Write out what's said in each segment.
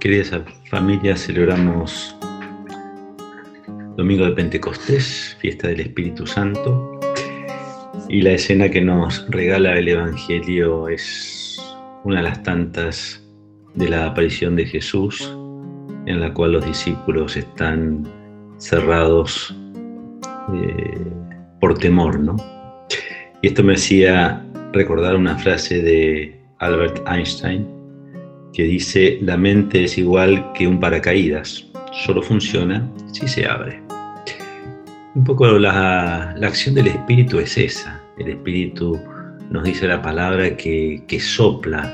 Queridas familias, celebramos Domingo de Pentecostés, fiesta del Espíritu Santo, y la escena que nos regala el Evangelio es una de las tantas de la aparición de Jesús, en la cual los discípulos están cerrados eh, por temor, ¿no? Y esto me hacía recordar una frase de Albert Einstein, que dice, la mente es igual que un paracaídas, solo funciona si se abre. Un poco la, acción del espíritu es esa. El espíritu nos dice la palabra que, que sopla,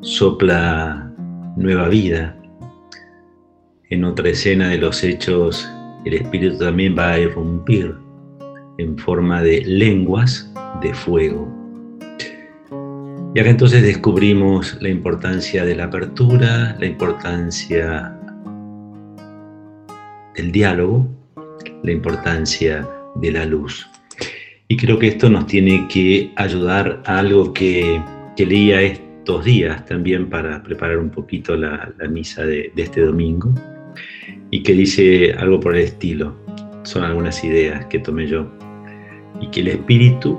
sopla nueva vida. En otra escena de los hechos, el espíritu también va a irrumpir en forma de lenguas de fuego y acá entonces descubrimos la importancia de la apertura, la importancia del diálogo, la importancia de la luz. Y creo que esto nos tiene que ayudar a algo que, leía estos días también para preparar un poquito la, misa de este domingo y que dice algo por el estilo. Son algunas ideas que tomé yo. Y que el espíritu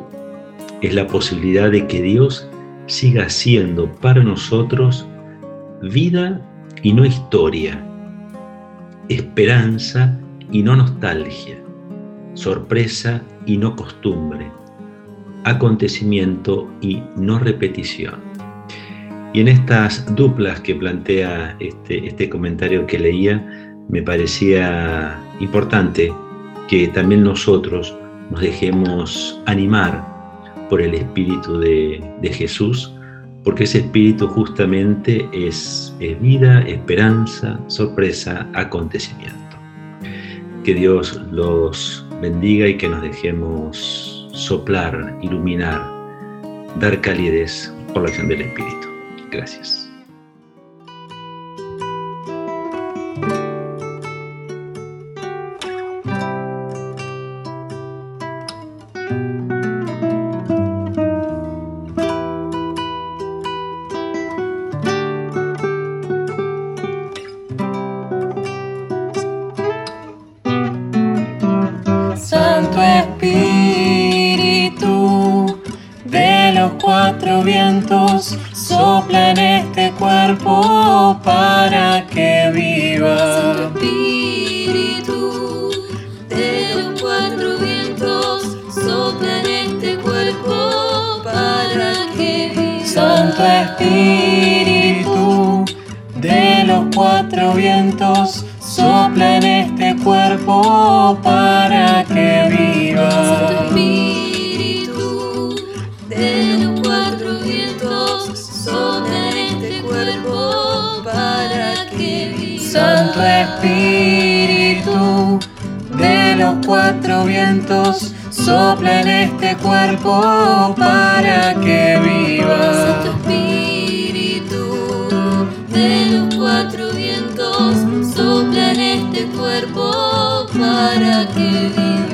es la posibilidad de que Dios siga siendo para nosotros vida y no historia, esperanza y no nostalgia, sorpresa y no costumbre, acontecimiento y no repetición. Y en estas duplas que plantea este, este comentario que leía, me parecía importante que también nosotros nos dejemos animar por el Espíritu de, Jesús, porque ese Espíritu justamente es, vida, esperanza, sorpresa, acontecimiento. Que Dios los bendiga y que nos dejemos soplar, iluminar, dar calidez por la acción del Espíritu. Gracias. Cuatro vientos sopla en este cuerpo para que viva. Santo Espíritu de los cuatro vientos sopla en este cuerpo para que viva. Santo Espíritu de los cuatro vientos sopla en este cuerpo para que viva. Santo Espíritu de los cuatro vientos, sopla en este cuerpo para que viva. Santo Espíritu de los cuatro vientos, sopla en este cuerpo para que viva.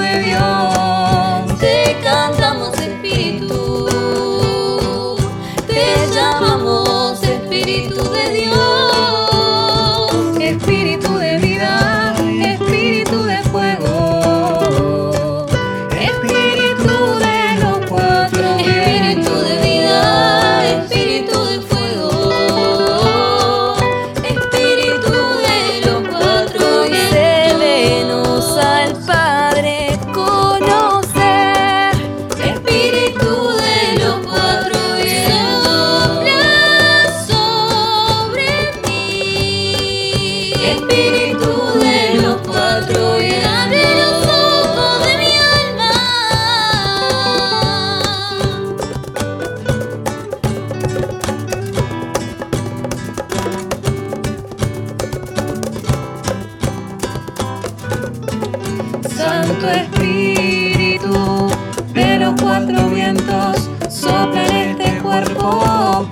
Espíritu de Santo Espíritu, de los cuatro vientos sopla en este cuerpo.